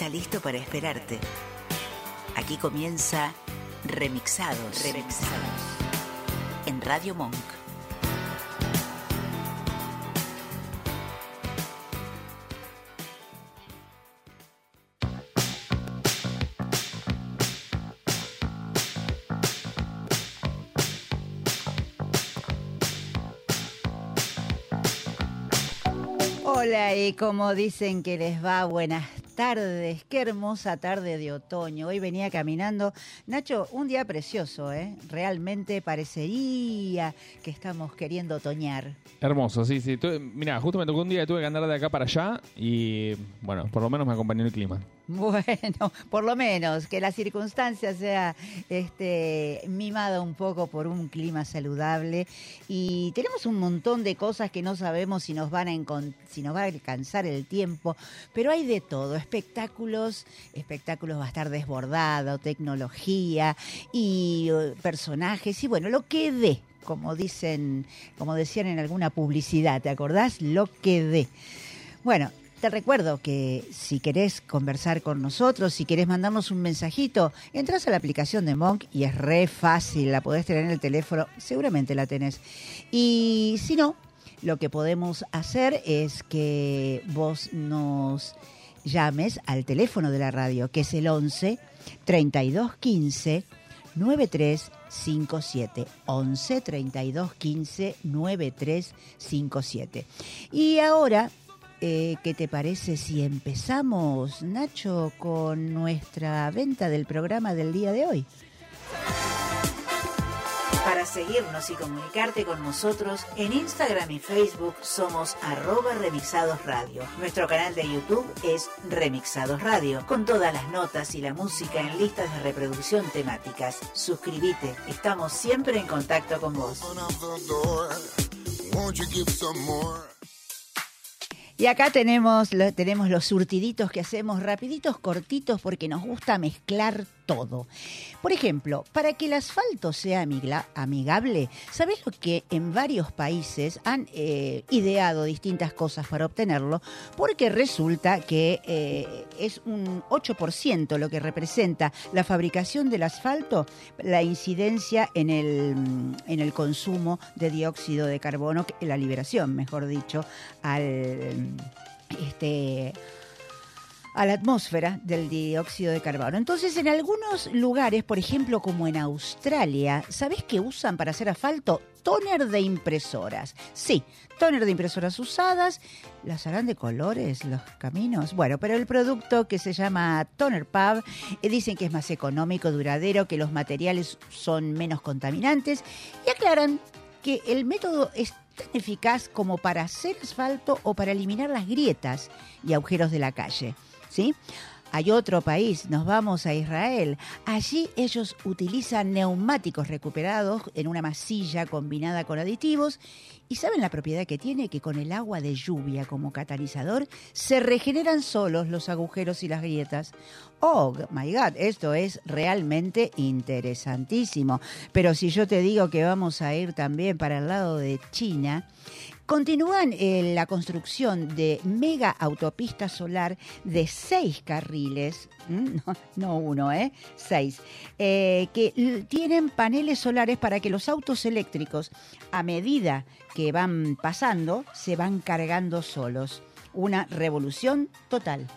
Está listo para esperarte. Aquí comienza Remixados. Remixados. En Radio Monk. Hola, y como dicen que les va, buenas tardes, qué hermosa tarde de otoño. Hoy venía caminando. Nacho, un día precioso, ¿eh? Realmente parecería que estamos queriendo otoñar. Hermoso, sí, sí. Mira, justo me tocó un día que tuve que andar de acá para allá y, bueno, por lo menos me acompañó el clima. Bueno, por lo menos que la circunstancia sea este, mimada un poco por un clima saludable y tenemos un montón de cosas que no sabemos si nos van a si nos va a alcanzar el tiempo, pero hay de todo, espectáculos, espectáculos va a estar desbordado, tecnología y eh, personajes y bueno, lo que dé, como dicen, como decían en alguna publicidad, ¿te acordás? Lo que dé. Bueno, te recuerdo que si querés conversar con nosotros, si querés mandarnos un mensajito, entras a la aplicación de Monk y es re fácil, la podés tener en el teléfono, seguramente la tenés. Y si no, lo que podemos hacer es que vos nos llames al teléfono de la radio, que es el 11 32 15 9357 11 32 15 9357. Y ahora eh, ¿Qué te parece si empezamos, Nacho, con nuestra venta del programa del día de hoy? Para seguirnos y comunicarte con nosotros, en Instagram y Facebook somos arroba remixados radio. Nuestro canal de YouTube es Remixados Radio, con todas las notas y la música en listas de reproducción temáticas. Suscríbete, estamos siempre en contacto con vos. Y acá tenemos, tenemos los surtiditos que hacemos rapiditos, cortitos, porque nos gusta mezclar todo. Por ejemplo, para que el asfalto sea amigable, ¿sabés lo que en varios países han eh, ideado distintas cosas para obtenerlo? Porque resulta que eh, es un 8% lo que representa la fabricación del asfalto, la incidencia en el, en el consumo de dióxido de carbono, la liberación, mejor dicho, al este a la atmósfera del dióxido de carbono. Entonces, en algunos lugares, por ejemplo, como en Australia, ¿sabés qué usan para hacer asfalto? Tóner de impresoras. Sí, tóner de impresoras usadas. ¿Las harán de colores los caminos? Bueno, pero el producto que se llama Toner Pub eh, dicen que es más económico, duradero, que los materiales son menos contaminantes y aclaran que el método es tan eficaz como para hacer asfalto o para eliminar las grietas y agujeros de la calle. ¿Sí? Hay otro país, nos vamos a Israel. Allí ellos utilizan neumáticos recuperados en una masilla combinada con aditivos y saben la propiedad que tiene que con el agua de lluvia como catalizador se regeneran solos los agujeros y las grietas. Oh, my God, esto es realmente interesantísimo. Pero si yo te digo que vamos a ir también para el lado de China, Continúan eh, la construcción de mega autopista solar de seis carriles, no, uno, ¿eh? Seis, eh, que tienen paneles solares para que los autos eléctricos, a medida que van pasando, se van cargando solos. Una revolución total.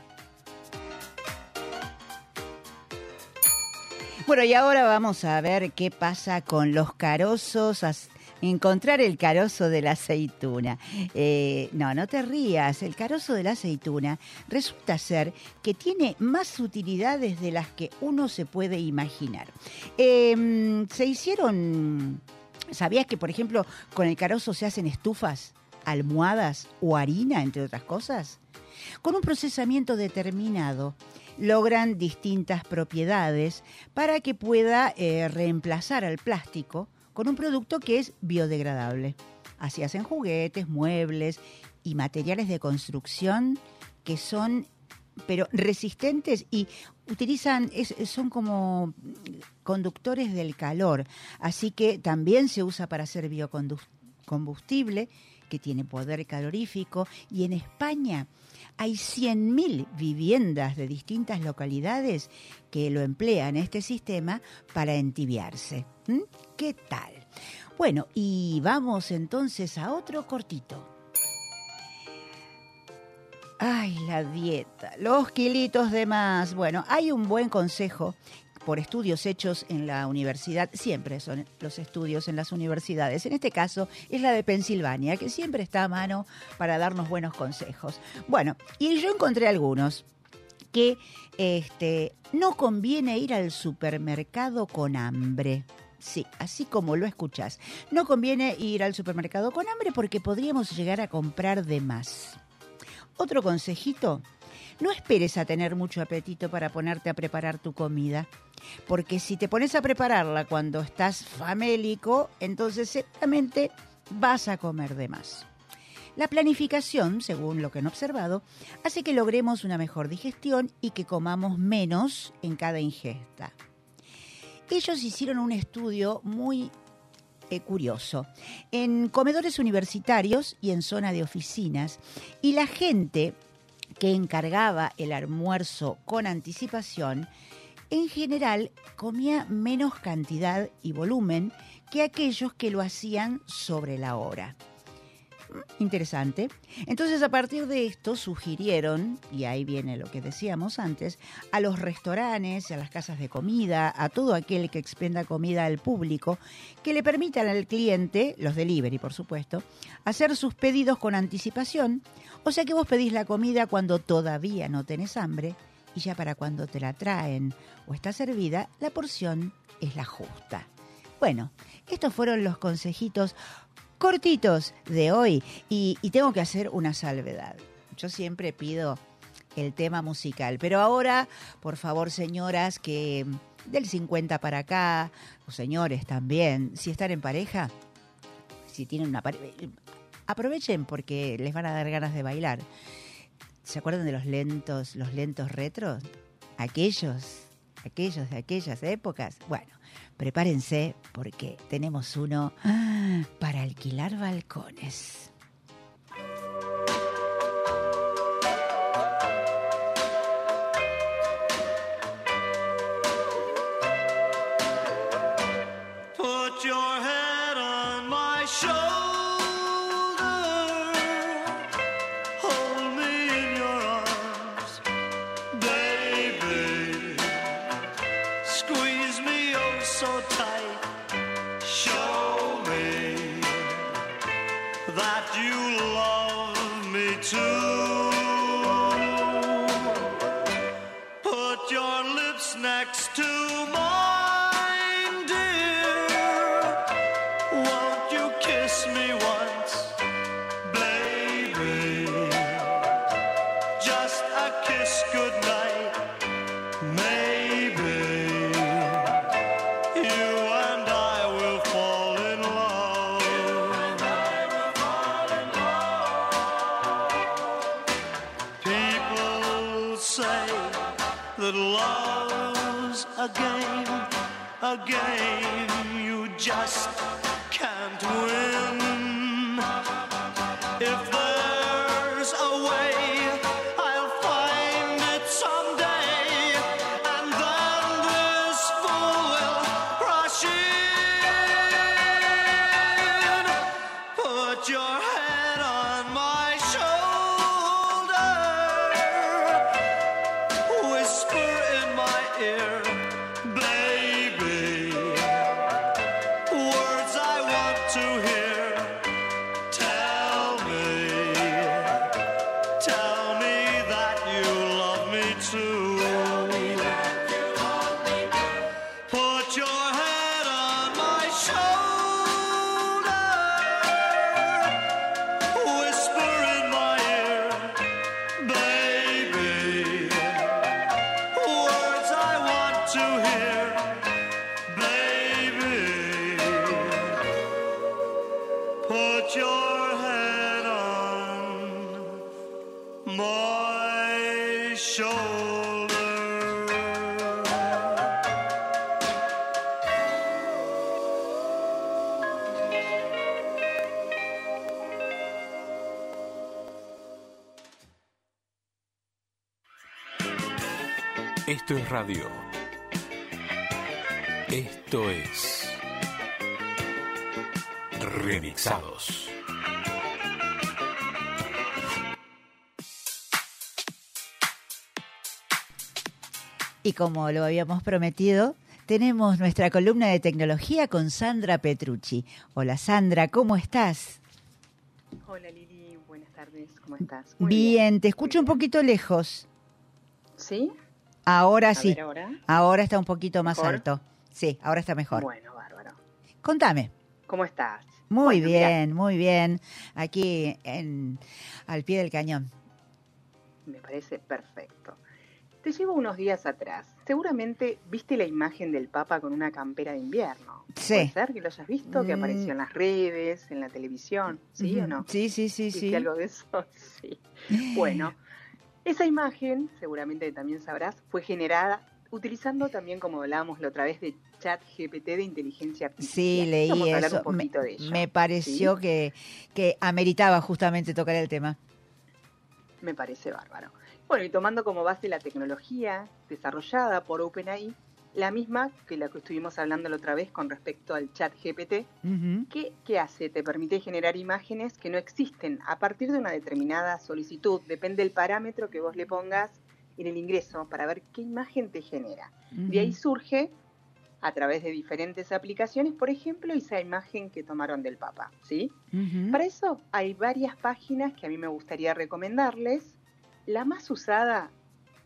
Bueno, y ahora vamos a ver qué pasa con los carozos encontrar el carozo de la aceituna. Eh, no, no te rías, el carozo de la aceituna resulta ser que tiene más utilidades de las que uno se puede imaginar. Em, se hicieron, ¿sabías que por ejemplo con el carozo se hacen estufas, almohadas o harina, entre otras cosas? Con un procesamiento determinado logran distintas propiedades para que pueda eh, reemplazar al plástico con un producto que es biodegradable. Así hacen juguetes, muebles y materiales de construcción que son pero resistentes y utilizan, son como conductores del calor, así que también se usa para hacer biocombustible, que tiene poder calorífico, y en España hay 100.000 viviendas de distintas localidades que lo emplean este sistema para entibiarse. ¿Qué tal? Bueno, y vamos entonces a otro cortito. Ay, la dieta, los kilitos de más. Bueno, hay un buen consejo por estudios hechos en la universidad, siempre son los estudios en las universidades, en este caso es la de Pensilvania, que siempre está a mano para darnos buenos consejos. Bueno, y yo encontré algunos que este, no conviene ir al supermercado con hambre. Sí, así como lo escuchás. No conviene ir al supermercado con hambre porque podríamos llegar a comprar de más. Otro consejito, no esperes a tener mucho apetito para ponerte a preparar tu comida, porque si te pones a prepararla cuando estás famélico, entonces seguramente vas a comer de más. La planificación, según lo que han observado, hace que logremos una mejor digestión y que comamos menos en cada ingesta. Ellos hicieron un estudio muy eh, curioso en comedores universitarios y en zona de oficinas y la gente que encargaba el almuerzo con anticipación en general comía menos cantidad y volumen que aquellos que lo hacían sobre la hora. Interesante. Entonces, a partir de esto, sugirieron, y ahí viene lo que decíamos antes, a los restaurantes, a las casas de comida, a todo aquel que expenda comida al público, que le permitan al cliente, los delivery por supuesto, hacer sus pedidos con anticipación. O sea que vos pedís la comida cuando todavía no tenés hambre y ya para cuando te la traen o está servida, la porción es la justa. Bueno, estos fueron los consejitos cortitos de hoy y, tengo que hacer una salvedad. Yo siempre pido el tema musical, pero ahora, por favor, señoras, que del 50 para acá, o señores también, si están en pareja, si tienen una pareja, aprovechen porque les van a dar ganas de bailar. ¿Se acuerdan de los lentos, los lentos retros? Aquellos, aquellos de aquellas épocas. Bueno, prepárense porque tenemos uno ah, para alquilar balcones. Esto es radio. Esto es. Remixados. Y como lo habíamos prometido, tenemos nuestra columna de tecnología con Sandra Petrucci. Hola Sandra, ¿cómo estás? Hola Lili, buenas tardes, ¿cómo estás? Bien, te escucho un poquito lejos. ¿Sí? Ahora A sí. ver, ahora. Ahora está un poquito más ¿Mejor? alto. Sí, ahora está mejor. Bueno, bárbaro. Contame. ¿Cómo estás? Muy Bueno, mirá, bien, muy bien. Aquí en, al pie del cañón. me parece perfecto. Te llevo unos días atrás. Seguramente viste la imagen del Papa con una campera de invierno. Sí. ¿Puede ser que lo hayas visto? Que Mm. apareció en las redes, en la televisión. ¿Sí o no? Sí, sí, sí, ¿Viste sí. algo de eso? Sí. Bueno, esa imagen, seguramente también sabrás, fue generada utilizando también, como hablábamos la otra vez, de chat GPT de inteligencia artificial. Sí, leí Vamos a hablar eso. un Me, poquito de ello. me pareció ¿sí? que, que ameritaba justamente tocar el tema. Me parece bárbaro. Bueno, y tomando como base la tecnología desarrollada por OpenAI, la misma que la que estuvimos hablando la otra vez con respecto al chat GPT, Ujú. ¿qué, qué hace? Te permite generar imágenes que no existen a partir de una determinada solicitud. Depende del parámetro que vos le pongas en el ingreso para ver qué imagen te genera. De ahí surge, a través de diferentes aplicaciones, por ejemplo, esa imagen que tomaron del Papa, ¿sí? Para eso hay varias páginas que a mí me gustaría recomendarles. La más usada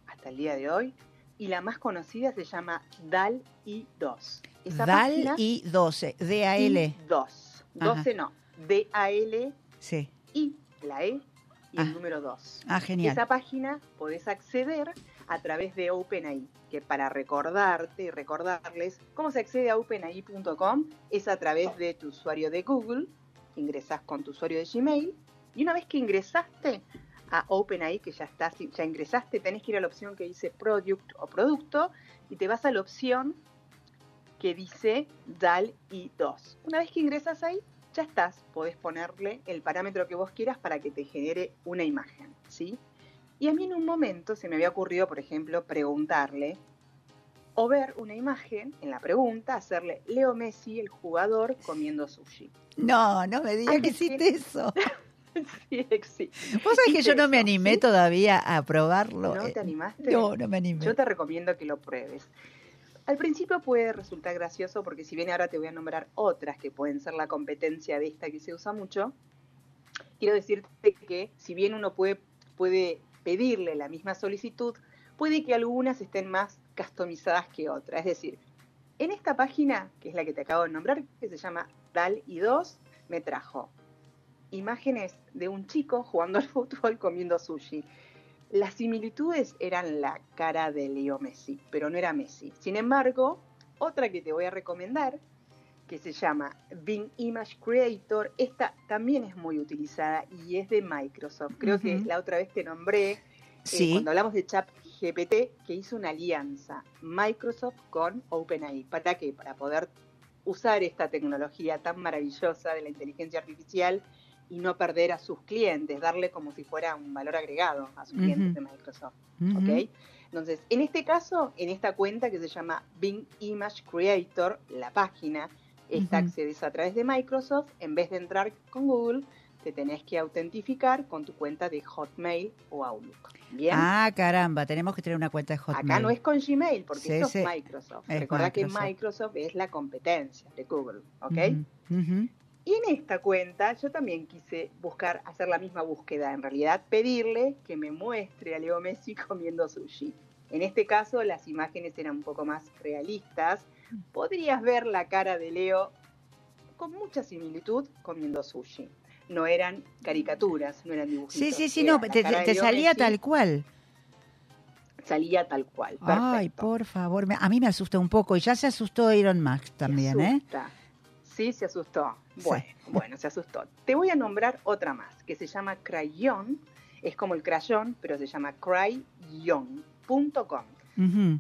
hasta el día de hoy y la más conocida se llama DAL-I2. Esa DAL y 12, D-A-L. I2. 12 no, D-A-L, Sí. I, la E y Ah. el número 2. Ah, genial. Esa página podés acceder a través de OpenAI, que para recordarte y recordarles cómo se accede a openai.com es a través de tu usuario de Google, ingresás con tu usuario de Gmail y una vez que ingresaste a OpenAI, que ya estás, ya ingresaste, tenés que ir a la opción que dice Product o Producto y te vas a la opción que dice DAL I2. Una vez que ingresas ahí, ya estás, podés ponerle el parámetro que vos quieras para que te genere una imagen, ¿sí? Y a mí en un momento se me había ocurrido, por ejemplo, preguntarle o ver una imagen en la pregunta, hacerle Leo Messi, el jugador, comiendo sushi. No, no me digas que- hiciste eso. sí, existe. Vos sabés que yo no me animé todavía a probarlo. ¿No Eh, te animaste? No, no me animé. Yo te recomiendo que lo pruebes. Al principio puede resultar gracioso porque si bien ahora te voy a nombrar otras que pueden ser la competencia de esta que se usa mucho, quiero decirte que si bien uno puede, puede pedirle la misma solicitud, puede que algunas estén más customizadas que otras. Es decir, en esta página, que es la que te acabo de nombrar, que se llama DAL y 2, me trajo imágenes de un chico jugando al fútbol comiendo sushi. Las similitudes eran la cara de Leo Messi, pero no era Messi. Sin embargo, otra que te voy a recomendar, que se llama Bing Image Creator, esta también es muy utilizada y es de Microsoft. Creo que la otra vez te nombré, eh, Sí. cuando hablamos de Chat GPT, que hizo una alianza Microsoft con OpenAI. ¿Para qué? Para poder usar esta tecnología tan maravillosa de la inteligencia artificial y no perder a sus clientes, darle como si fuera un valor agregado a sus clientes de Microsoft. ¿ok? Entonces, en este caso, en esta cuenta que se llama Bing Image Creator, la página, esta Ujú. accedes a través de Microsoft, en vez de entrar con Google, te tenés que autentificar con tu cuenta de Hotmail o Outlook. Bien. Ah, caramba, tenemos que tener una cuenta de Hotmail. Acá no es con Gmail, porque Sí, esto es Microsoft. Es Recuerda que Microsoft. Es la competencia de Google, ¿ok? Y en esta cuenta yo también quise buscar, hacer la misma búsqueda, en realidad pedirle que me muestre a Leo Messi comiendo sushi. En este caso las imágenes eran un poco más realistas. Podrías ver la cara de Leo con mucha similitud comiendo sushi. No eran caricaturas, no eran dibujitos. Sí, sí, sí, no, te, salía Messi. tal cual. salía tal cual. Ay, por favor, me- a mí me asusta un poco y ya se asustó Elon Musk también, se ¿eh? Sí, se asustó. Sí. Bueno, bueno, se asustó. Te voy a nombrar otra más, que se llama Crayon. Es como el crayón, pero se llama crayon.com.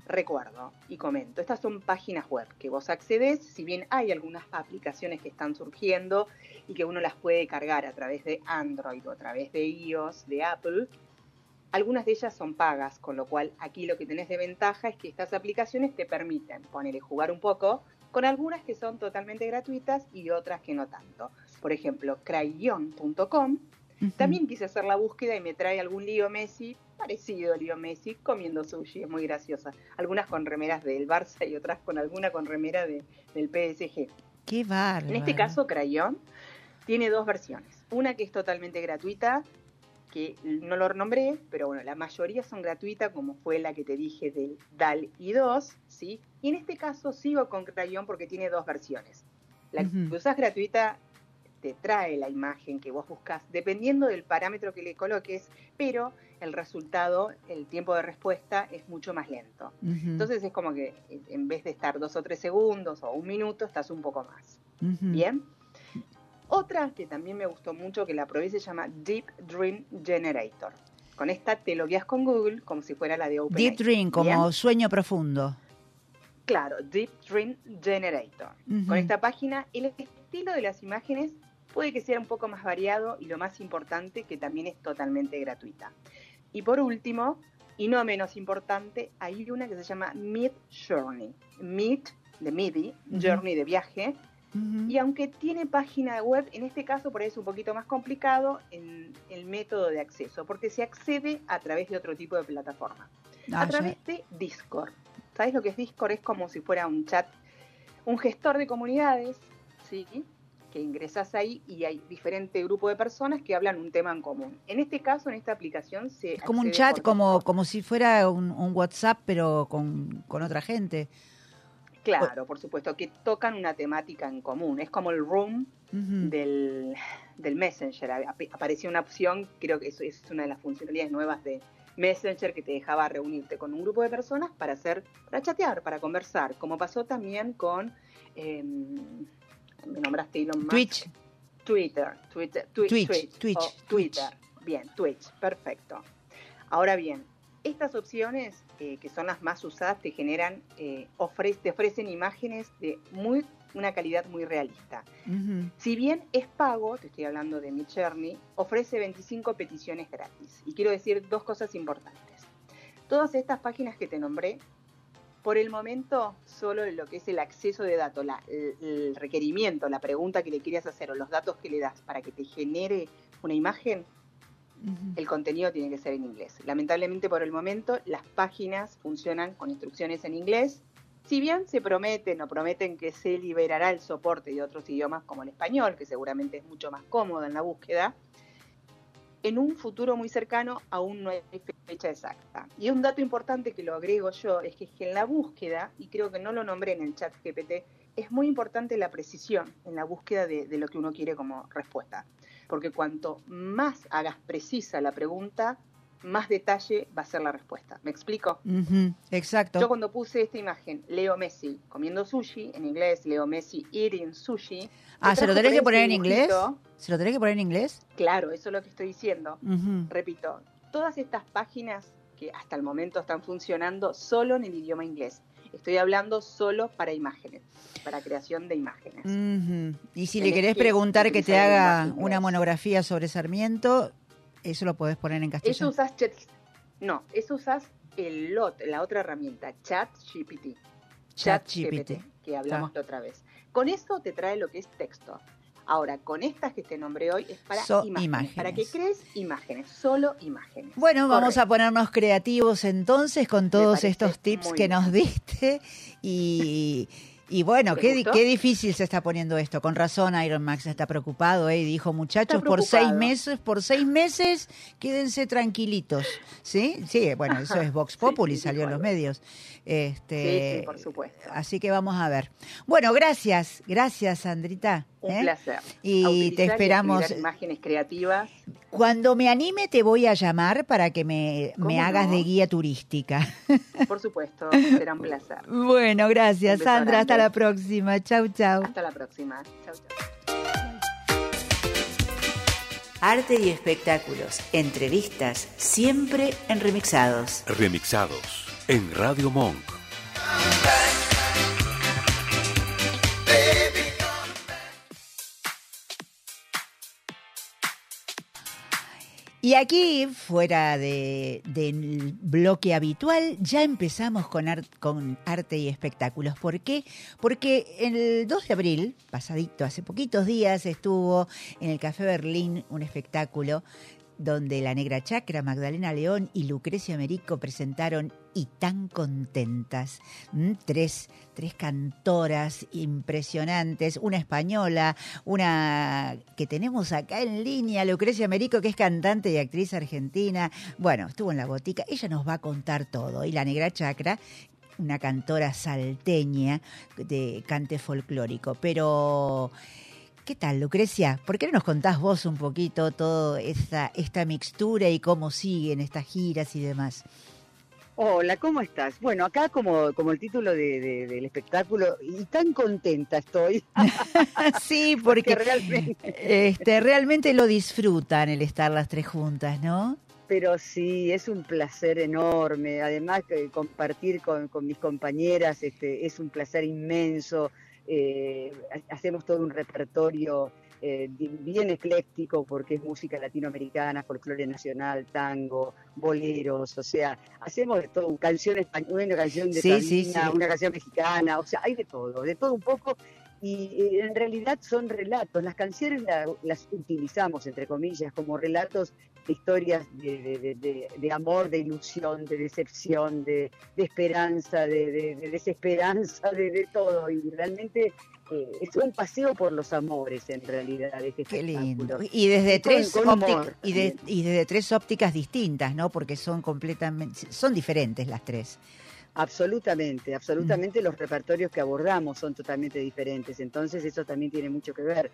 Recuerdo y comento, estas son páginas web que vos accedes, si bien hay algunas aplicaciones que están surgiendo y que uno las puede cargar a través de Android o a través de iOS, de Apple, algunas de ellas son pagas, con lo cual aquí lo que tenés de ventaja es que estas aplicaciones te permiten ponerle jugar un poco con algunas que son totalmente gratuitas y otras que no tanto. Por ejemplo, crayon.com también quise hacer la búsqueda y me trae algún Leo Messi, parecido a Leo Messi, comiendo sushi, es muy graciosa. Algunas con remeras del Barça y otras con alguna con remera de- del PSG. Qué bárbaro. En este caso, Crayon tiene dos versiones. Una que es totalmente gratuita, que no lo nombré, pero bueno, la mayoría son gratuitas, como fue la que te dije del DAL y 2, ¿sí? Y en este caso sigo con Crayon porque tiene dos versiones. La que usas gratuita te trae la imagen que vos buscas, dependiendo del parámetro que le coloques, pero el resultado, el tiempo de respuesta es mucho más lento. Entonces es como que en vez de estar dos o tres segundos o un minuto, estás un poco más. Bien. Otra que también me gustó mucho, que la probé, se llama Deep Dream Generator. Con esta te logueas con Google como si fuera la de OpenAI. Deep Dream, como sueño profundo. Claro, Deep Dream Generator. Con esta página, el estilo de las imágenes puede que sea un poco más variado y lo más importante, que también es totalmente gratuita. Y por último, y no menos importante, hay una que se llama Mid Journey. Mid, de MIDI. Journey de viaje, Y aunque tiene página web, en este caso por ahí es un poquito más complicado en el método de acceso, porque se accede a través de otro tipo de plataforma. Ah, a ya- través de Discord. ¿Sabes lo que es Discord? Es como si fuera un chat, un gestor de comunidades, ¿sí? Que ingresas ahí y hay diferente grupo de personas que hablan un tema en común. En este caso, en esta aplicación, se Es como un chat, como, como si fuera un, un WhatsApp, pero con, con otra gente. Claro, por supuesto, que tocan una temática en común. Es como el room del, del Messenger. Ap- Apareció una opción, creo que eso es una de las funcionalidades nuevas de Messenger que te dejaba reunirte con un grupo de personas para hacer, para chatear, para conversar, como pasó también con, eh, me nombraste Elon Musk. Twitch. Twitter, Twitter, Twi- Twitch, Twitch, o Twitter. Bien, Twitch, perfecto. Ahora bien, estas opciones eh, que son las más usadas te generan, eh, ofre- te ofrecen imágenes de muy una calidad muy realista. Si bien es pago, te estoy hablando de Midjourney, ofrece 25 peticiones gratis. Y quiero decir dos cosas importantes. Todas estas páginas que te nombré, por el momento, solo lo que es el acceso de datos, la- el, el requerimiento, la pregunta que le quieras hacer o los datos que le das para que te genere una imagen, El contenido tiene que ser en inglés. Lamentablemente, por el momento, las páginas funcionan con instrucciones en inglés. Si bien se prometen o prometen que se liberará el soporte de otros idiomas como el español, que seguramente es mucho más cómodo en la búsqueda, en un futuro muy cercano aún no hay fecha exacta. Y un dato importante que lo agrego yo es que en la búsqueda, y creo que no lo nombré en el chat GPT, es muy importante la precisión en la búsqueda de lo que uno quiere como respuesta. Porque cuanto más hagas precisa la pregunta, más detalle va a ser la respuesta. ¿Me explico? Exacto. Yo cuando puse esta imagen, Leo Messi comiendo sushi, en inglés Leo Messi eating sushi. ah, ¿se lo tenés que poner en inglés? ¿Se lo tenés que poner en inglés? Claro, eso es lo que estoy diciendo. Repito, todas estas páginas que hasta el momento están funcionando solo en el idioma inglés. Estoy hablando solo para imágenes, para creación de imágenes. Y si le querés que preguntar que te haga una monografía sobre Sarmiento, eso lo podés poner en Eso castellano. usas chat, no, eso usas el lot, la otra herramienta, ChatGPT. ChatGPT. que hablamos la otra vez. Con eso te trae lo que es texto. Ahora, con estas que te nombré hoy es para So- imágenes, imágenes. para que crees imágenes, solo imágenes. Bueno, vamos a ponernos creativos entonces con todos estos tips que bien. nos diste y, y bueno, ¿Te qué, difícil se está poniendo esto. Con razón Iron Max está preocupado ¿eh? y dijo, muchachos, por seis meses, por seis meses, quédense tranquilitos. ¿Sí? Sí, bueno, eso es Vox Populi, sí, salió en los medios. Este, Sí, sí, por supuesto. Así que vamos a ver. Bueno, gracias, gracias, Sandrita. Un ¿eh? placer. Y te esperamos. imágenes creativas. Cuando me anime te voy a llamar para que me, ¿Cómo me hagas no? de guía turística. Por supuesto, será un placer. bueno, gracias Sandra. Hasta la próxima. Chau, chau. Hasta la próxima. Chau, chau. Arte y espectáculos, entrevistas, siempre en remixados. Remixados en Radio Monk. Y aquí, fuera de- del bloque habitual, ya empezamos con, con arte y espectáculos. ¿Por qué? Porque el 2 de abril, pasadito, hace poquitos días, estuvo en el Café Berlín un espectáculo donde la Negra Chacra, Magdalena León y Lucrecia Merico presentaron Y tan contentas. ¿m? Tres, tres cantoras impresionantes, una española, una que tenemos acá en línea, Lucrecia Merico, que es cantante y actriz argentina. Bueno, estuvo en la botica, ella nos va a contar todo. Y la Negra Chacra, una cantora salteña de cante folclórico. Pero... ¿Qué tal, Lucrecia? ¿Por qué no nos contás vos un poquito toda esta, esta mixtura y cómo siguen estas giras y demás? Hola, ¿cómo estás? Bueno, acá como, como el título de- de- del espectáculo, y tan contenta estoy, sí, que porque realmente, este, realmente lo disfrutan el estar las tres juntas, ¿no? pero sí, es un placer enorme. Además, que compartir con, con mis compañeras este, es un placer inmenso. Eh, ha- hacemos todo un repertorio eh, bien ecléctico porque es música latinoamericana, folclore nacional, tango, boleros, o sea, hacemos de todo, canción española, una canción de Sí, sí, Sabina, sí. una canción mexicana, o sea, hay de todo, de todo un poco. Y en realidad son relatos. Las canciones la- las utilizamos, entre comillas, como relatos de historias de, de- de- de- de amor, de ilusión, de decepción, de, esperanza, de, de- de desesperanza, de, todo. Y realmente eh, es un paseo por los amores, en realidad. Este Qué lindo. Y desde Con- tres con y, y desde tres ópticas distintas, ¿no? Porque son completamente, son diferentes las tres. Absolutamente, absolutamente los repertorios que abordamos son totalmente diferentes, entonces eso también tiene mucho que ver.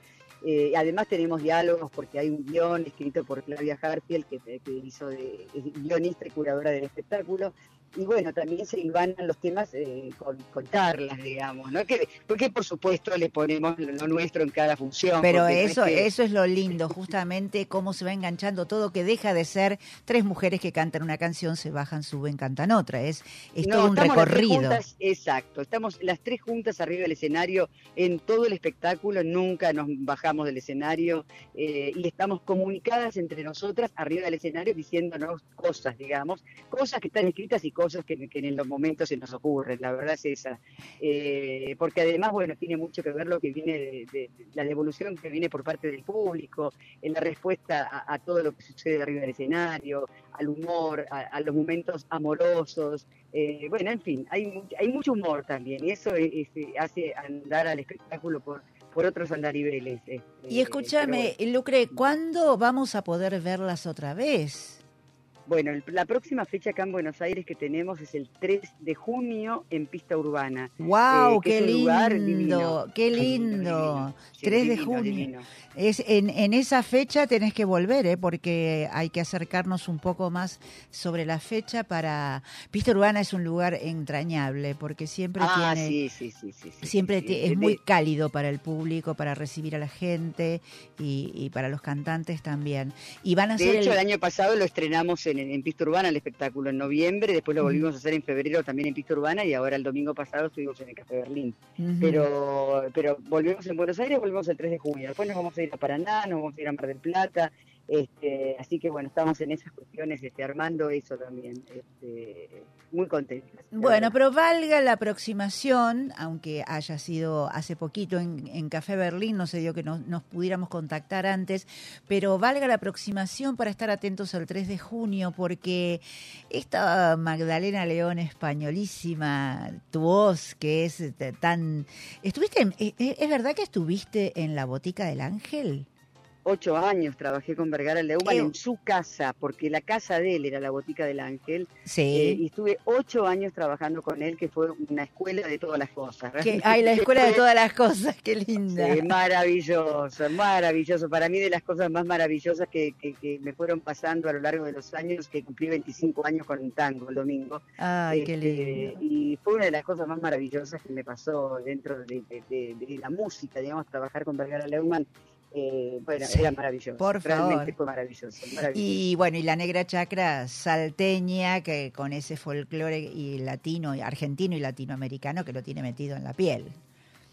Eh, además tenemos diálogos porque hay un guion escrito por Claudia Harfield, que, que hizo de guionista y curadora del espectáculo, y bueno, también se iban los temas eh, con, con charlas, digamos, ¿no? Que, porque por supuesto le ponemos lo, nuestro en cada función. Pero no es eso, que- eso es lo lindo, justamente cómo se va enganchando todo, que deja de ser tres mujeres que cantan una canción, se bajan, suben, cantan otra. Es, es No, todo un recorrido. juntas, exacto, estamos las tres juntas arriba del escenario en todo el espectáculo, nunca nos bajamos del escenario eh, y estamos comunicadas entre nosotras arriba del escenario diciéndonos cosas, digamos, cosas que están escritas y cosas que, que en los momentos se nos ocurren, la verdad es esa. Eh, porque además, bueno, tiene mucho que ver lo que viene de, de- de la devolución que viene por parte del público, en la respuesta a, a todo lo que sucede arriba del escenario, al humor, a, a los momentos amorosos. eh, bueno, en fin, hay, hay mucho humor también y eso es- es- hace andar al espectáculo por, por otros andariveles. este, Y escúchame, Lucre, ¿cuándo vamos a poder verlas otra vez? Bueno, el- la próxima fecha acá en Buenos Aires que tenemos es el 3 de junio en Pista Urbana. ¡Wow! Eh, ¡Qué lugar lindo! divino. ¡Qué lindo! divino. Sí, 3 de junio. divino. Es, en, en esa fecha tenés que volver, ¿eh? porque hay que acercarnos un poco más sobre la fecha para... Pista Urbana es un lugar entrañable, porque siempre Ah, tiene... sí, sí, sí, sí, sí, Siempre sí, es muy cálido para el público, para recibir a la gente y, y para los cantantes también. Y van a De hecho, el- el año pasado lo estrenamos en, en Pista Urbana, el espectáculo, en noviembre, después lo volvimos a hacer en febrero también en Pista Urbana y ahora el domingo pasado estuvimos en el Café Berlín. Pero, pero volvemos en Buenos Aires, volvemos el 3 de junio. Después nos vamos a ir a Paraná, nos vamos a ir a Mar del Plata. Este, así que bueno, estamos en esas cuestiones, este, armando eso también. Este, muy contentos. la Bueno, pero valga la aproximación, aunque haya sido hace poquito en, en Café Berlín, no se dio que nos, nos pudiéramos contactar antes, pero valga la aproximación para estar atentos al 3 de junio, porque esta Magdalena León españolísima, tu voz que es tan... ¿Estuviste en- ¿Es verdad que estuviste en la Botica del Ángel? Ocho años trabajé con Vergara Leumann en su casa, porque la casa de él era la Botica del Ángel. eh, Sí. y estuve ocho años trabajando con él, que fue una escuela de todas las cosas. Que, ay, la escuela de todas las cosas, qué linda. Sí, maravilloso, maravilloso. Para mí de las cosas más maravillosas que, que- que me fueron pasando a lo largo de los años, que cumplí 25 años con el tango el domingo. Ay, qué Este, lindo. Y fue una de las cosas más maravillosas que me pasó dentro de, de- de- de la música, digamos, trabajar con Vergara Leumann. Eh, bueno, Sí, era maravilloso. por Realmente favor. fue maravilloso. maravilloso. Y bueno, y la negra chacra salteña, que con ese folclore y latino, y argentino y latinoamericano que lo tiene metido en la piel.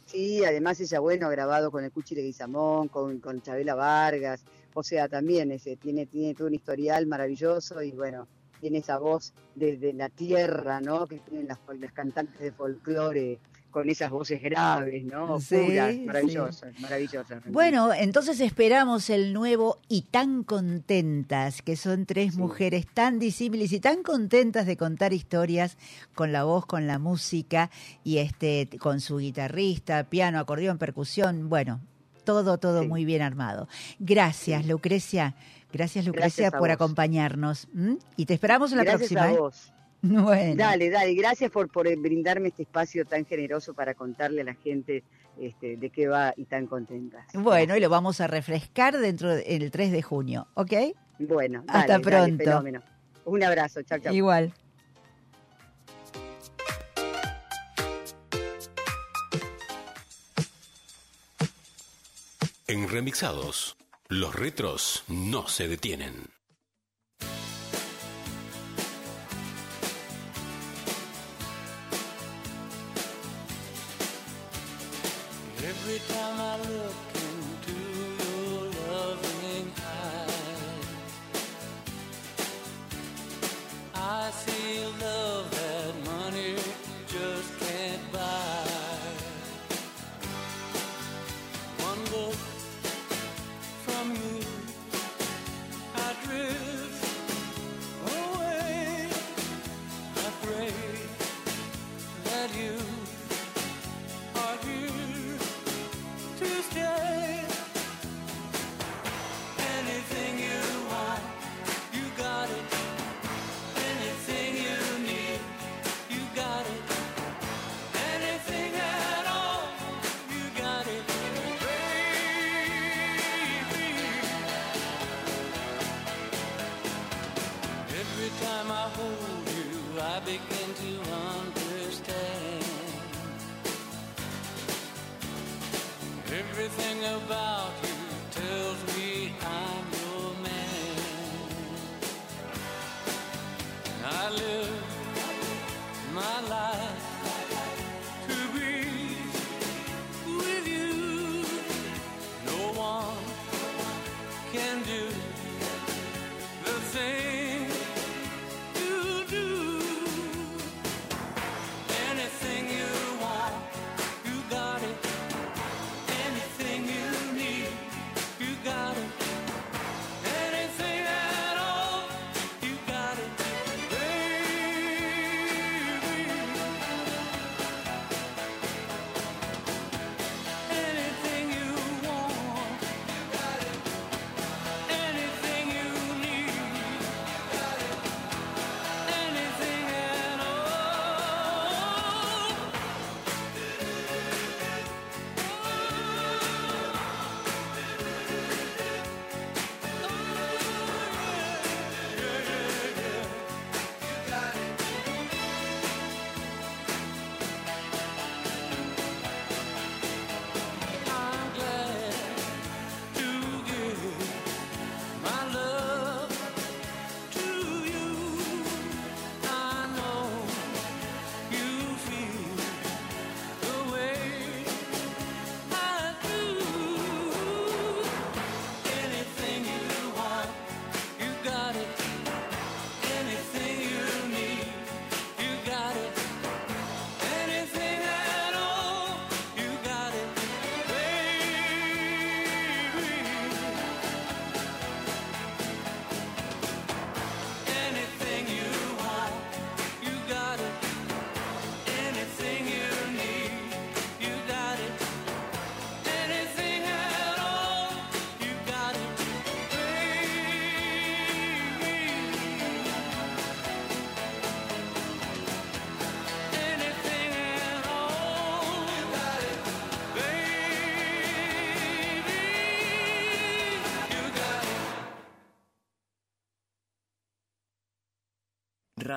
Sí, además ella, bueno, ha grabado con el Cuchi Leguizamón, con, con Chabela Vargas, o sea, también ese, tiene, tiene todo un historial maravilloso y bueno, tiene esa voz desde la tierra, ¿no? Que tienen las, las cantantes de folclore con esas voces graves, ¿no? Sí, Puras, sí. maravillosas, maravillosas. Bueno, entonces esperamos el nuevo y tan contentas, que son tres Sí. mujeres tan disímiles y tan contentas de contar historias con la voz, con la música y este con su guitarrista, piano, acordeón, percusión, bueno, todo todo muy bien armado. Gracias, Lucrecia. Gracias, Lucrecia, Gracias por vos. acompañarnos. Y te esperamos en la Gracias próxima. a ¿eh? Bueno. Dale, dale, gracias por, por brindarme este espacio tan generoso para contarle a la gente este, de qué va y tan contenta. Bueno, y lo vamos a refrescar dentro del 3 de junio, ¿ok? Bueno, Hasta dale, pronto. fenómeno. Un abrazo, chao, chao. Igual. En Remixados, los retros no se detienen. Every time I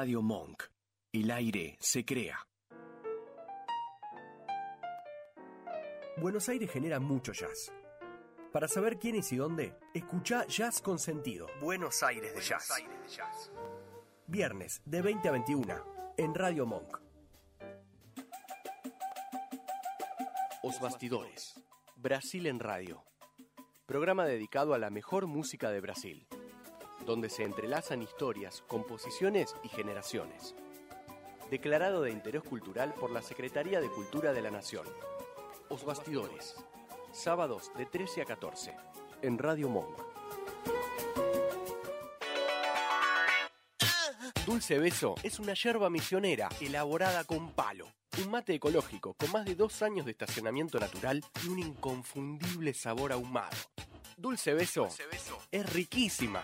Radio Monk. El aire se crea. Buenos Aires genera mucho jazz. Para saber quién es y dónde, escucha Jazz con Sentido. Buenos Aires de Jazz. Viernes de 20 a 21 en Radio Monk. Os Bastidores. Brasil en Radio. Programa dedicado a la mejor música de Brasil, donde se entrelazan historias, composiciones y generaciones. Declarado de interés cultural por la Secretaría de Cultura de la Nación. Os Bastidores. Sábados de 13 a 14 en Radio Monk. Dulce Beso es una yerba misionera elaborada con palo. Un mate ecológico con más de dos años de estacionamiento natural y un inconfundible sabor ahumado. Dulce Beso, es riquísima.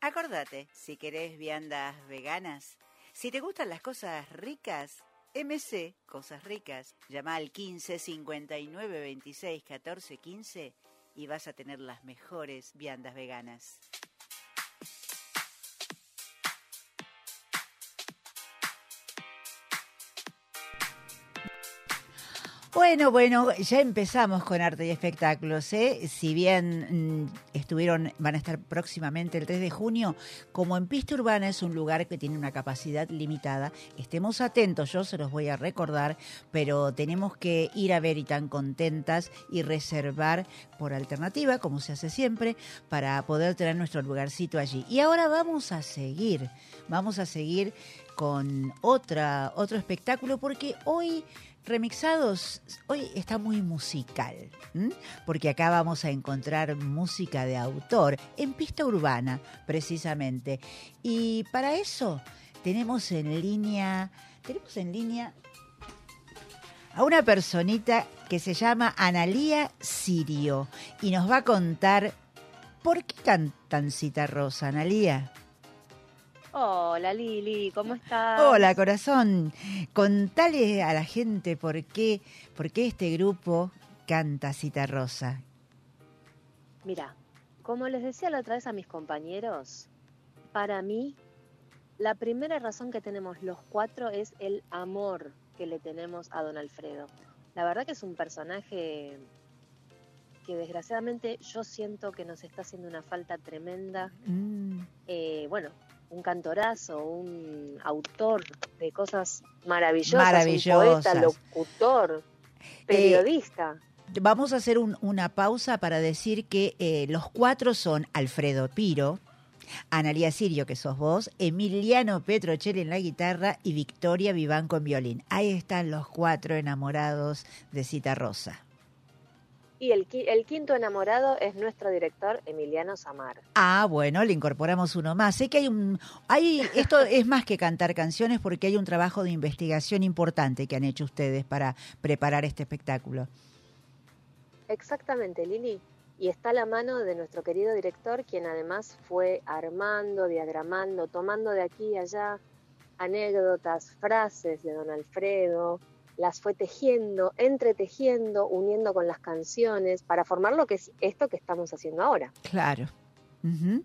Acordate, si querés viandas veganas, si te gustan las cosas ricas, MC Cosas Ricas, llama al 15 59 26 14 15 y vas a tener las mejores viandas veganas. Bueno, bueno, ya empezamos con arte y espectáculos, ¿eh? Si bien mm, estuvieron, van a estar próximamente el 3 de junio, como en Pista Urbana es un lugar que tiene una capacidad limitada, estemos atentos, yo se los voy a recordar, pero tenemos que ir a ver y tan contentas y reservar por alternativa, como se hace siempre, para poder tener nuestro lugarcito allí. Y ahora vamos a seguir, vamos a seguir con otra, otro espectáculo, porque hoy Remixados hoy está muy musical, porque acá vamos a encontrar música de autor en pista urbana, precisamente. Y para eso tenemos en línea, tenemos en línea a una personita que se llama Analía Sirio y nos va a contar por qué cantan Cita Rosa, Analía. Hola Lili, ¿cómo estás? Hola, corazón. Contale a la gente por qué, por qué este grupo canta Cita Rosa. Mira, como les decía la otra vez a mis compañeros, para mí la primera razón que tenemos los cuatro es el amor que le tenemos a don Alfredo. La verdad que es un personaje que desgraciadamente yo siento que nos está haciendo una falta tremenda. Mm, Eh, bueno, un cantorazo, un autor de cosas maravillosas, Maravillosas. un poeta, locutor, periodista. Vamos a hacer un- una pausa para decir que eh, los cuatro son Alfredo Piro, Analía Sirio, que sos vos, Emiliano Petrocelli en la guitarra y Victoria Vivanco en violín. Ahí están los cuatro enamorados de Cita Rosa. Y el, qui- el quinto enamorado es nuestro director Emiliano Samar. Ah, bueno, le incorporamos uno más. Sé que hay un, hay, esto es más que cantar canciones porque hay un trabajo de investigación importante que han hecho ustedes para preparar este espectáculo. Exactamente, Lili. Y está a la mano de nuestro querido director, quien además fue armando, diagramando, tomando de aquí y allá anécdotas, frases de don Alfredo, las fue tejiendo, entretejiendo, uniendo con las canciones para formar lo que es esto que estamos haciendo ahora. Claro. Ujú.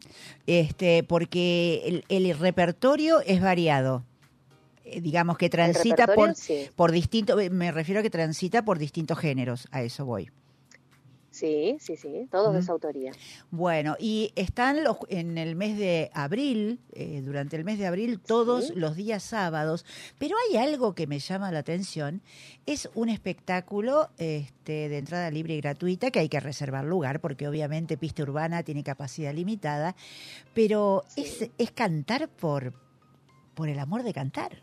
Este, porque el, el repertorio es variado. Eh, digamos que transita por, sí. por distintos, me refiero a que transita por distintos géneros, a eso voy. Sí, sí, sí, todos de su autoría. Bueno, y están los, en el mes de abril, eh, durante el mes de abril, todos Sí. los días sábados, pero hay algo que me llama la atención, es un espectáculo este, de entrada libre y gratuita que hay que reservar lugar, porque obviamente pista urbana tiene capacidad limitada, pero Sí. es, es cantar por, por el amor de cantar.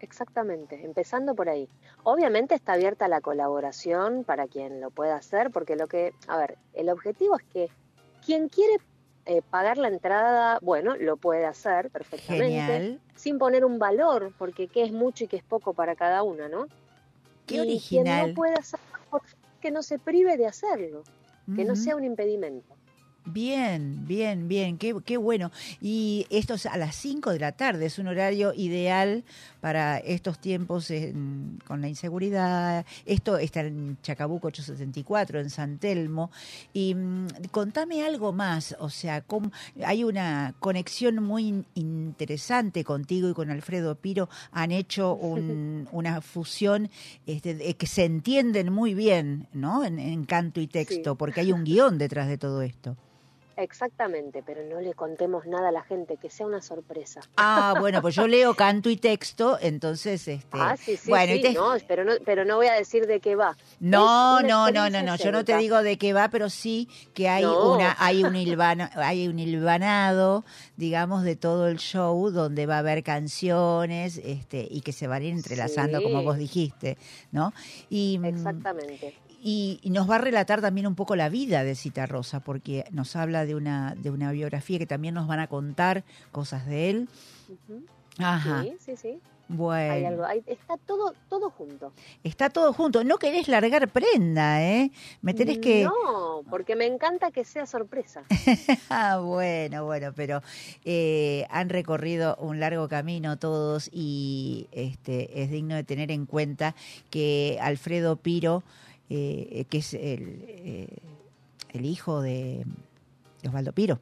Exactamente, empezando por ahí. Obviamente está abierta la colaboración para quien lo pueda hacer, porque lo que, a ver, el objetivo es que quien quiere eh, pagar la entrada, bueno, lo puede hacer perfectamente, Genial. sin poner un valor, porque qué es mucho y qué es poco para cada una, ¿no? Qué y original. quien no por favor, que no se prive de hacerlo, que no sea un impedimento. Bien, bien, bien, qué, qué bueno. Y esto es a las 5 de la tarde, es un horario ideal para estos tiempos en- con la inseguridad. Esto está en Chacabuco 874, en San Telmo. Y mm, contame algo más, o sea, hay una conexión muy in- interesante contigo y con Alfredo Piro. Han hecho un- una fusión este, de- que se entienden muy bien, ¿no? En, en canto y texto, Sí. porque hay un guion detrás de todo esto. Exactamente, pero no le contemos nada a la gente, que sea una sorpresa. Ah, bueno, pues yo leo canto y texto, entonces, este, Ah, sí, sí, bueno, sí, te- no, pero no, pero no voy a decir de qué va. no, no, no, no, no, yo no te digo de qué va, pero sí que hay No. una, hay un hilvano, hay un hilvanado, digamos, de todo el show donde va a haber canciones, este, y que se van a ir entrelazando, como vos dijiste, ¿no? Y, mm, Exactamente. Y, y nos va a relatar también un poco la vida de Cita Rosa, porque nos habla de una, de una biografía que también nos van a contar cosas de él. Ajá. Sí, sí, sí. Bueno. Hay algo, hay- está todo, todo junto. Está todo junto. No querés largar prenda, ¿eh? Me tenés que... No, porque me encanta que sea sorpresa. Ah, bueno, bueno, pero eh, han recorrido un largo camino todos y este es digno de tener en cuenta que Alfredo Piro, eh, que es el, eh, el hijo de, de Osvaldo Piro,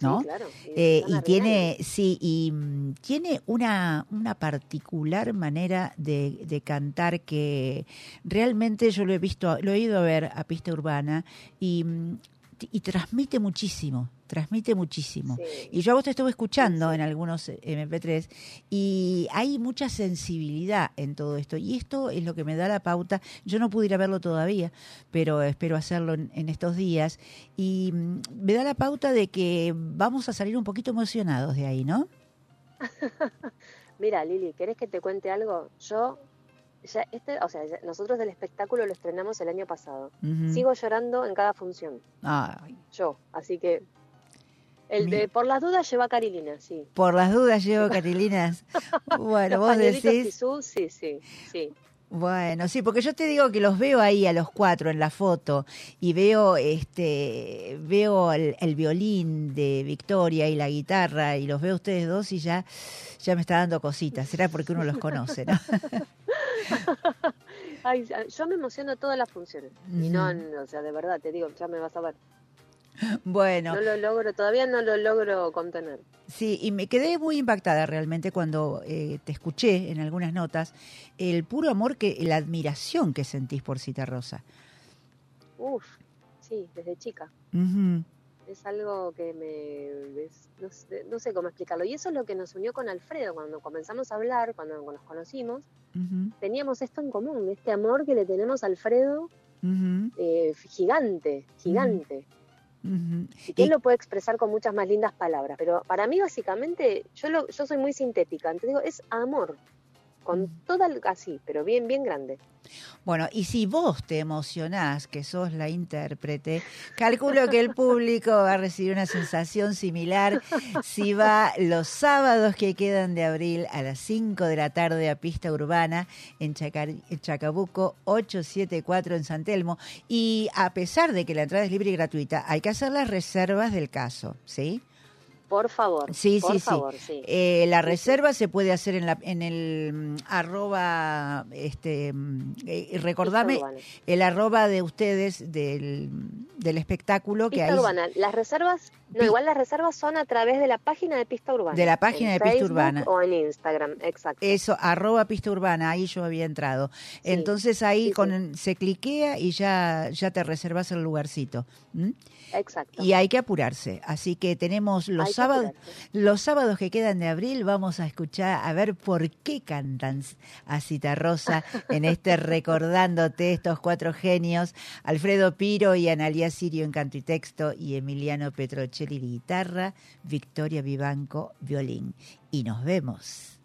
¿no? Sí, claro. y Eh, y tiene, sí, y mm, tiene una, una particular manera de, de cantar que realmente yo lo he visto, lo he ido a ver a pista urbana y, mm, y transmite muchísimo, transmite muchísimo. Sí. Y yo a vos te estuve escuchando en algunos eh, MP3 y hay mucha sensibilidad en todo esto. Y esto es lo que me da la pauta. Yo no pude ir a verlo todavía, pero espero hacerlo en, en estos días. Y mm, me da la pauta de que vamos a salir un poquito emocionados de ahí, ¿no? Mira, Lili, ¿querés que te cuente algo? Yo, ya este, o sea, ya- nosotros el espectáculo lo estrenamos el año pasado. Sigo llorando en cada función, Ay, yo, así que el de por las dudas lleva a Carilina, sí. por las dudas llevo, Catilinas. Bueno, Los vos decís... Sí, sí, sí. Bueno, sí, porque yo te digo que los veo ahí a los cuatro en la foto y veo este veo el, el violín de Victoria y la guitarra y los veo ustedes dos y ya ya me está dando cositas. Será porque uno los conoce, ¿no? Ay, yo me emociono todas las funciones. Y no, no, o sea, de verdad, te digo, ya me vas a ver. Bueno, No lo logro, todavía no lo logro contener. sí, y me quedé muy impactada realmente cuando eh, te escuché en algunas notas el puro amor que la admiración que sentís por Cita Rosa. Uf, sí, desde chica. Ujú, Es algo que me... es- no, sé, no sé cómo explicarlo. Y eso es lo que nos unió con Alfredo. Cuando comenzamos a hablar, cuando nos conocimos, teníamos esto en común, este amor que le tenemos a Alfredo, eh, gigante, gigante. Y que Y- él lo puede expresar con muchas más lindas palabras. Pero para mí, básicamente, yo, lo, yo soy muy sintética. Entonces digo, es amor. Con toda, así, pero bien, bien grande. Bueno, y si vos te emocionás, que sos la intérprete, calculo que el público va a recibir una sensación similar si va los sábados que quedan de abril a las 5 de la tarde a Pista Urbana en, Chacar- Chacabuco 874 en San Telmo. Y a pesar de que la entrada es libre y gratuita, hay que hacer las reservas del caso, ¿sí? Por favor. Sí, por sí, sí. favor, sí. Eh, la reserva se puede hacer en, la, en el mm, arroba, este, mm, eh, recordame el arroba de ustedes del, del espectáculo que Pista ahí... Urbana. Las reservas No, igual las reservas son a través de la página de Pista Urbana. De la página en de Pista Urbana. O en Instagram, exacto. Eso, arroba pista urbana, ahí yo había entrado. Entonces ahí con se cliquea y ya, ya te reservas el lugarcito. Exacto. Y hay que apurarse. Así que tenemos los Hay que sábados, los sábados que quedan de abril, vamos a escuchar, a ver por qué cantan a Citarrosa en este recordándote estos cuatro genios, Alfredo Piro y Analia Sirio en canto y texto y Emiliano Petrocelli guitarra, Victoria Vivanco violín. Y nos vemos.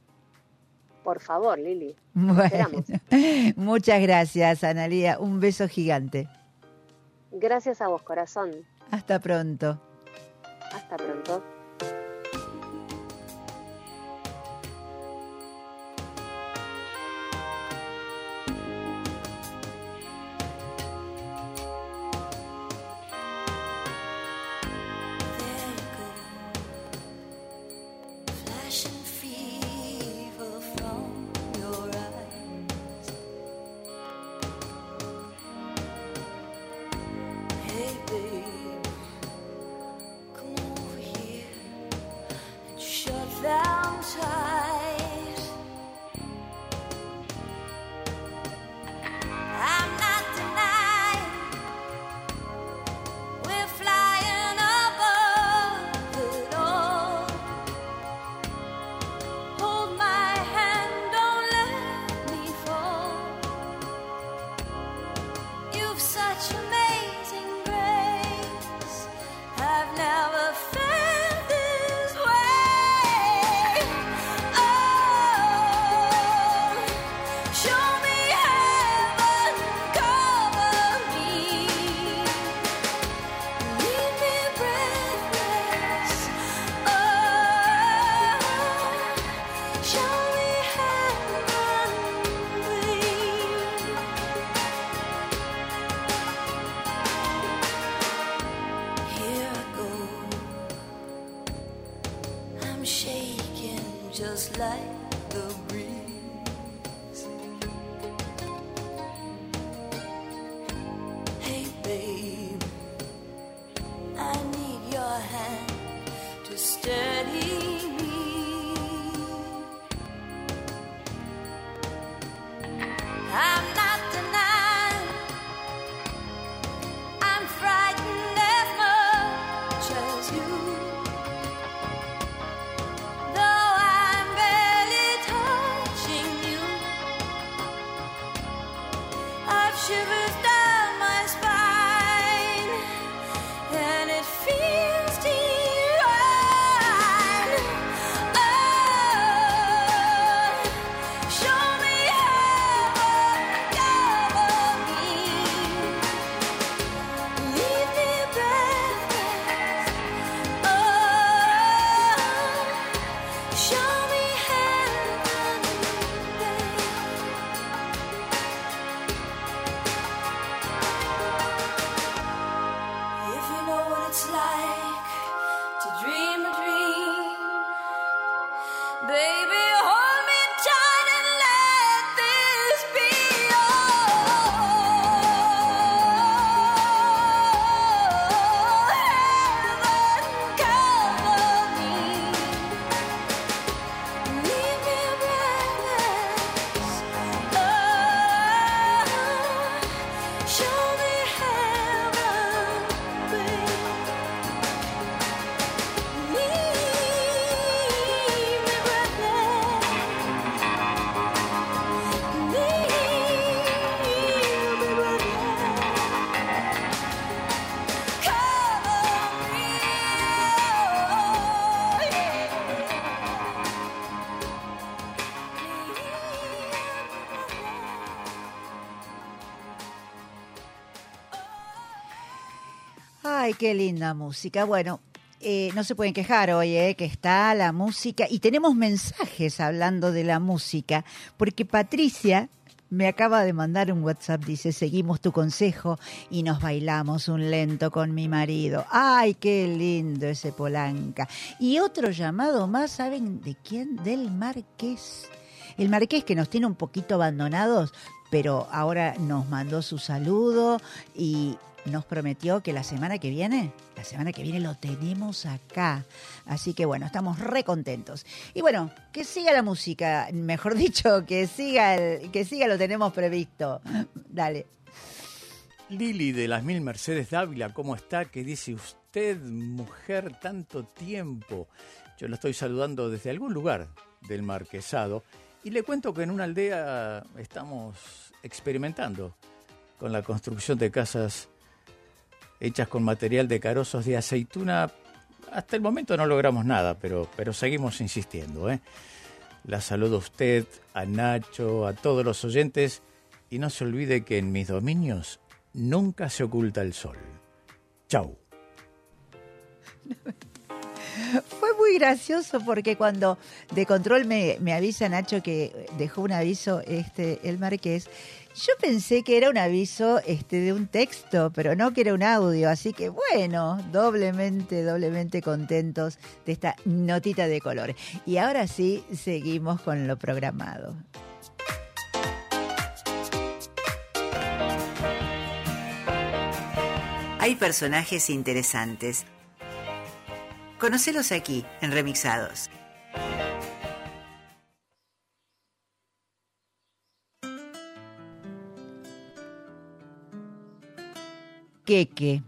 Por favor, Lili. Bueno, Esperamos. muchas gracias, Analia. Un beso gigante. Gracias a vos, corazón. Hasta pronto. Hasta pronto. Ay, qué linda música. Bueno, eh, no se pueden quejar hoy, eh, que está la música. Y tenemos mensajes hablando de la música, porque Patricia me acaba de mandar un WhatsApp, dice, seguimos tu consejo y nos bailamos un lento con mi marido. Ay, qué lindo ese Polanca. Y otro llamado más, ¿saben de quién? Del Marqués. El Marqués que nos tiene un poquito abandonados, pero ahora nos mandó su saludo y nos prometió que la semana que viene La semana que viene lo tenemos acá. Así que bueno, estamos re contentos. Y bueno, que siga la música, mejor dicho, que siga, el- que siga lo tenemos previsto. Dale. Lili de las Mil Mercedes Dávila, ¿cómo está? ¿Qué dice usted, mujer, tanto tiempo? Yo lo estoy saludando desde algún lugar del Marquesado y le cuento que en una aldea estamos experimentando con la construcción de casas hechas con material de carozos de aceituna. Hasta el momento no logramos nada, pero, pero seguimos insistiendo. ¿eh? La saludo a usted, a Nacho, a todos los oyentes y no se olvide que en mis dominios nunca se oculta el sol. Chau. Gracioso porque cuando de control me, me avisa Nacho que dejó un aviso este el Marqués, yo pensé que era un aviso este de un texto, pero no que era un audio, así que bueno, doblemente, doblemente contentos de esta notita de color. Y ahora sí, seguimos con lo programado. Hay personajes interesantes. Conocelos aquí, en Remixados. Queque.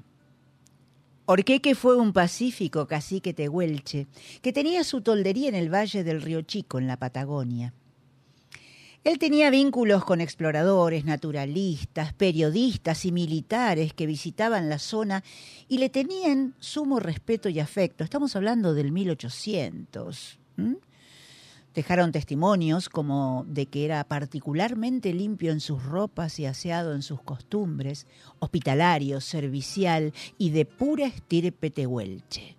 Orqueque fue un pacífico cacique tehuelche que tenía su toldería en el valle del Río Chico, en la Patagonia. Él tenía vínculos con exploradores, naturalistas, periodistas y militares que visitaban la zona y le tenían sumo respeto y afecto. Estamos hablando del 1800. ¿m? Dejaron testimonios como de que era particularmente limpio en sus ropas y aseado en sus costumbres, hospitalario, servicial y de pura estirpe tehuelche.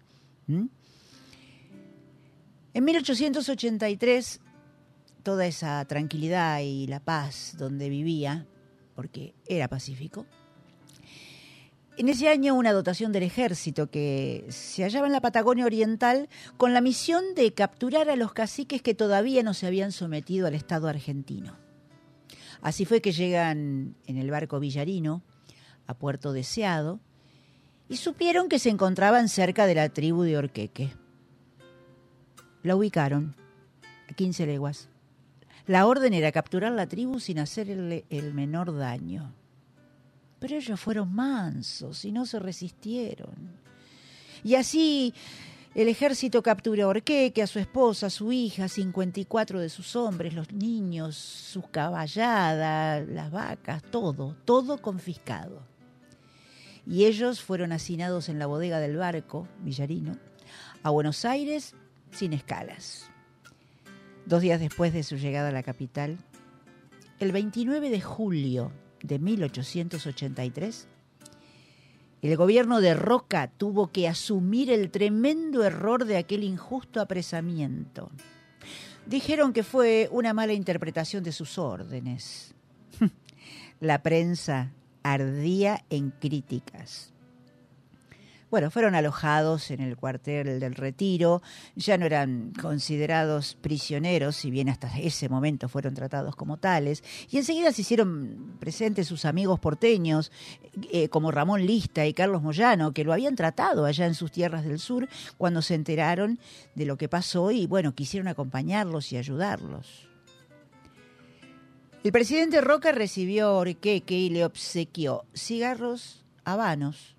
En 1883 toda esa tranquilidad y la paz donde vivía, porque era pacífico. En ese año una dotación del ejército que se hallaba en la Patagonia Oriental con la misión de capturar a los caciques que todavía no se habían sometido al Estado argentino. Así fue que llegan en el barco Villarino a Puerto Deseado y supieron que se encontraban cerca de la tribu de Orqueque. La ubicaron a 15 leguas. La orden era capturar la tribu sin hacerle el menor daño. Pero ellos fueron mansos y no se resistieron. Y así el ejército capturó a Orqueque, a su esposa, a su hija, 54 de sus hombres, los niños, sus caballadas, las vacas, todo, todo confiscado. Y ellos fueron hacinados en la bodega del barco, Villarino, a Buenos Aires sin escalas. Dos días después de su llegada a la capital, el 29 de julio de 1883, el gobierno de Roca tuvo que asumir el tremendo error de aquel injusto apresamiento. Dijeron que fue una mala interpretación de sus órdenes. La prensa ardía en críticas. Bueno, fueron alojados en el cuartel del Retiro, ya no eran considerados prisioneros, si bien hasta ese momento fueron tratados como tales, y enseguida se hicieron presentes sus amigos porteños, eh, como Ramón Lista y Carlos Moyano, que lo habían tratado allá en sus tierras del sur cuando se enteraron de lo que pasó y, bueno, quisieron acompañarlos y ayudarlos. El presidente Roca recibió a Orqueque y le obsequió cigarros, habanos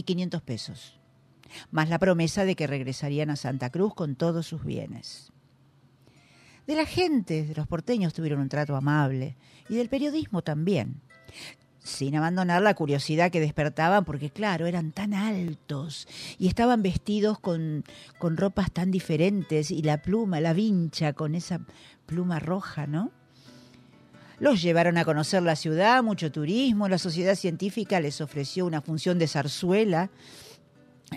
y 500 pesos, más la promesa de que regresarían a Santa Cruz con todos sus bienes. De la gente, de los porteños tuvieron un trato amable y del periodismo también, sin abandonar la curiosidad que despertaban porque claro, eran tan altos y estaban vestidos con, con ropas tan diferentes y la pluma, la vincha con esa pluma roja, ¿no? Los llevaron a conocer la ciudad, mucho turismo, la sociedad científica les ofreció una función de zarzuela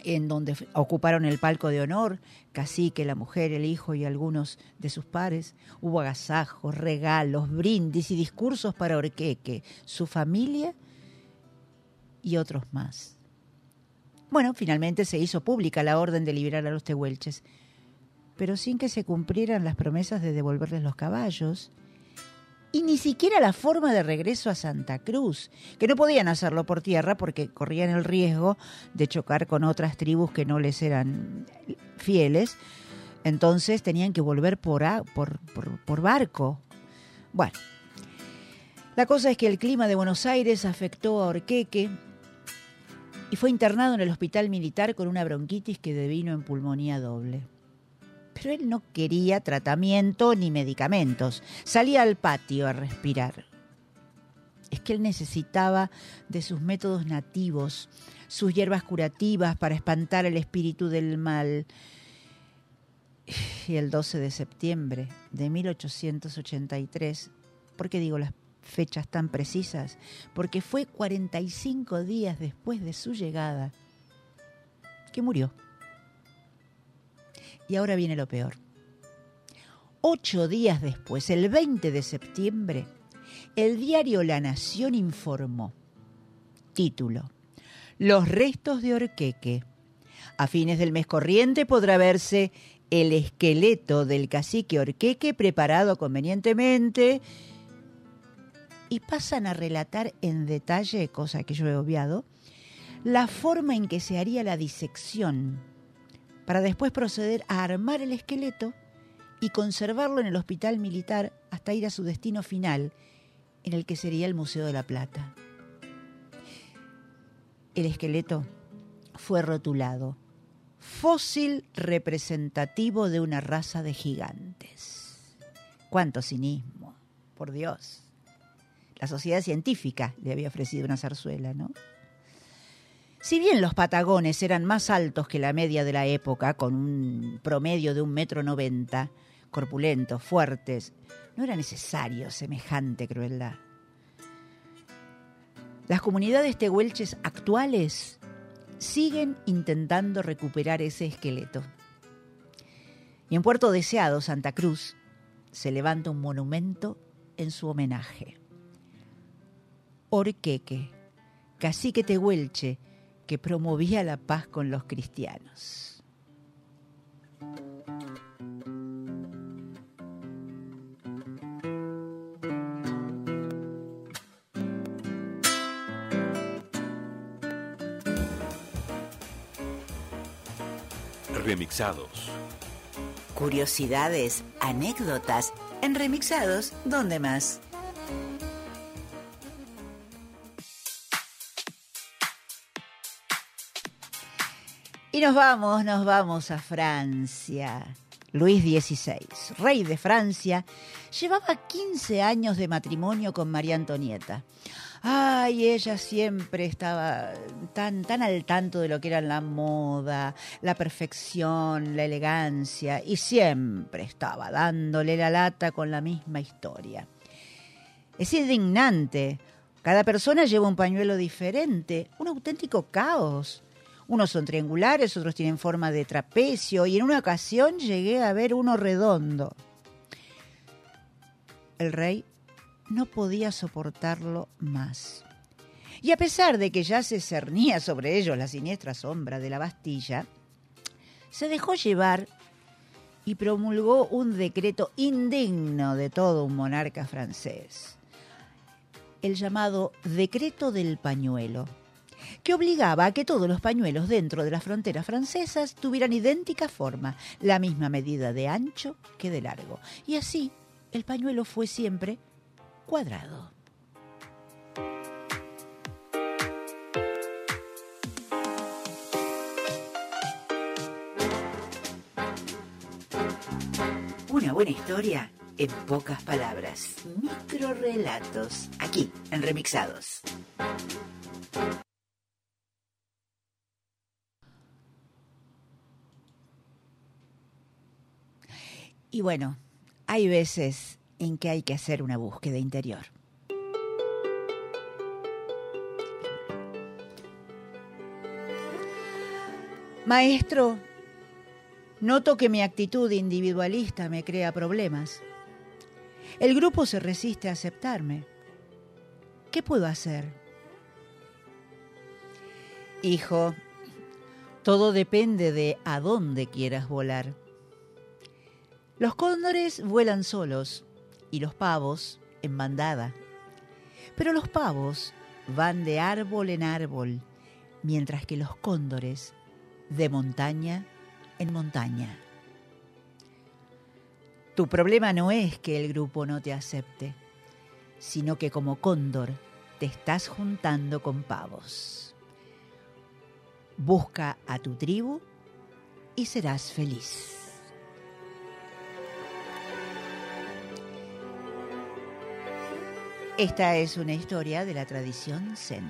en donde ocuparon el palco de honor, cacique, la mujer, el hijo y algunos de sus pares. Hubo agasajos, regalos, brindis y discursos para Orqueque, su familia y otros más. Bueno, finalmente se hizo pública la orden de liberar a los tehuelches, pero sin que se cumplieran las promesas de devolverles los caballos y ni siquiera la forma de regreso a Santa Cruz, que no podían hacerlo por tierra porque corrían el riesgo de chocar con otras tribus que no les eran fieles. Entonces tenían que volver por, a- por, por- por barco. Bueno, la cosa es que el clima de Buenos Aires afectó a Orqueque y fue internado en el hospital militar con una bronquitis que devino en pulmonía doble. Pero él no quería tratamiento ni medicamentos. Salía al patio a respirar. Es que él necesitaba de sus métodos nativos, sus hierbas curativas para espantar el espíritu del mal. Y el 12 de septiembre de 1883, ¿por qué digo las fechas tan precisas? Porque fue 45 días después de su llegada que murió. Y ahora viene lo peor. Ocho días después, el 20 de septiembre, el diario La Nación informó. Título. Los restos de Orqueque. A fines del mes corriente podrá verse el esqueleto del cacique Orqueque preparado convenientemente y pasan a relatar en detalle, cosa que yo he obviado, la forma en que se haría la disección para después proceder a armar el esqueleto y conservarlo en el hospital militar hasta ir a su destino final, en el que sería el Museo de la Plata. El esqueleto fue rotulado fósil representativo de una raza de gigantes. ¡Cuánto cinismo! Por Dios. La sociedad científica le había ofrecido una zarzuela, ¿no? Si bien los patagones eran más altos que la media de la época, con un promedio de un metro noventa, corpulentos, fuertes, no era necesario semejante crueldad. Las comunidades tehuelches actuales siguen intentando recuperar ese esqueleto. Y en Puerto Deseado, Santa Cruz, se levanta un monumento en su homenaje. Orqueque, cacique tehuelche, que promovía la paz con los cristianos. Remixados. Curiosidades, anécdotas, en remixados, ¿dónde más? Nos vamos, nos vamos a Francia. Luis XVI, rey de Francia, llevaba 15 años de matrimonio con María Antonieta. Ay, ella siempre estaba tan, tan al tanto de lo que era la moda, la perfección, la elegancia, y siempre estaba dándole la lata con la misma historia. Es indignante. Cada persona lleva un pañuelo diferente, un auténtico caos. Unos son triangulares, otros tienen forma de trapecio y en una ocasión llegué a ver uno redondo. El rey no podía soportarlo más. Y a pesar de que ya se cernía sobre ellos la siniestra sombra de la Bastilla, se dejó llevar y promulgó un decreto indigno de todo un monarca francés, el llamado Decreto del Pañuelo que obligaba a que todos los pañuelos dentro de las fronteras francesas tuvieran idéntica forma, la misma medida de ancho que de largo. Y así el pañuelo fue siempre cuadrado. Una buena historia en pocas palabras. Microrelatos, aquí en Remixados. Y bueno, hay veces en que hay que hacer una búsqueda interior. Maestro, noto que mi actitud individualista me crea problemas. El grupo se resiste a aceptarme. ¿Qué puedo hacer? Hijo, todo depende de a dónde quieras volar. Los cóndores vuelan solos y los pavos en bandada. Pero los pavos van de árbol en árbol, mientras que los cóndores de montaña en montaña. Tu problema no es que el grupo no te acepte, sino que como cóndor te estás juntando con pavos. Busca a tu tribu y serás feliz. Esta es una historia de la tradición zen.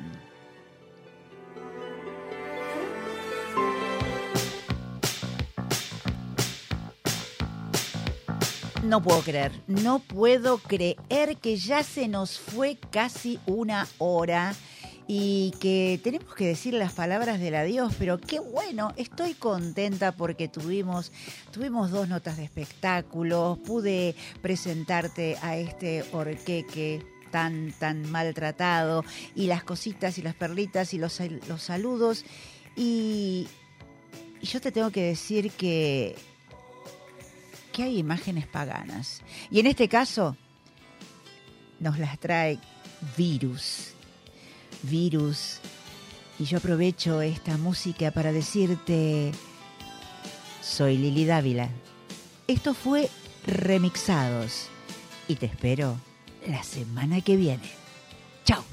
No puedo creer, no puedo creer que ya se nos fue casi una hora y que tenemos que decir las palabras del adiós, pero qué bueno, estoy contenta porque tuvimos, tuvimos dos notas de espectáculos, pude presentarte a este orqueque tan, tan maltratado y las cositas y las perlitas y los, los saludos y, y yo te tengo que decir que que hay imágenes paganas. Y en este caso nos las trae virus. Virus. Y yo aprovecho esta música para decirte, soy Lili Dávila. Esto fue Remixados. Y te espero la semana que viene. Chao.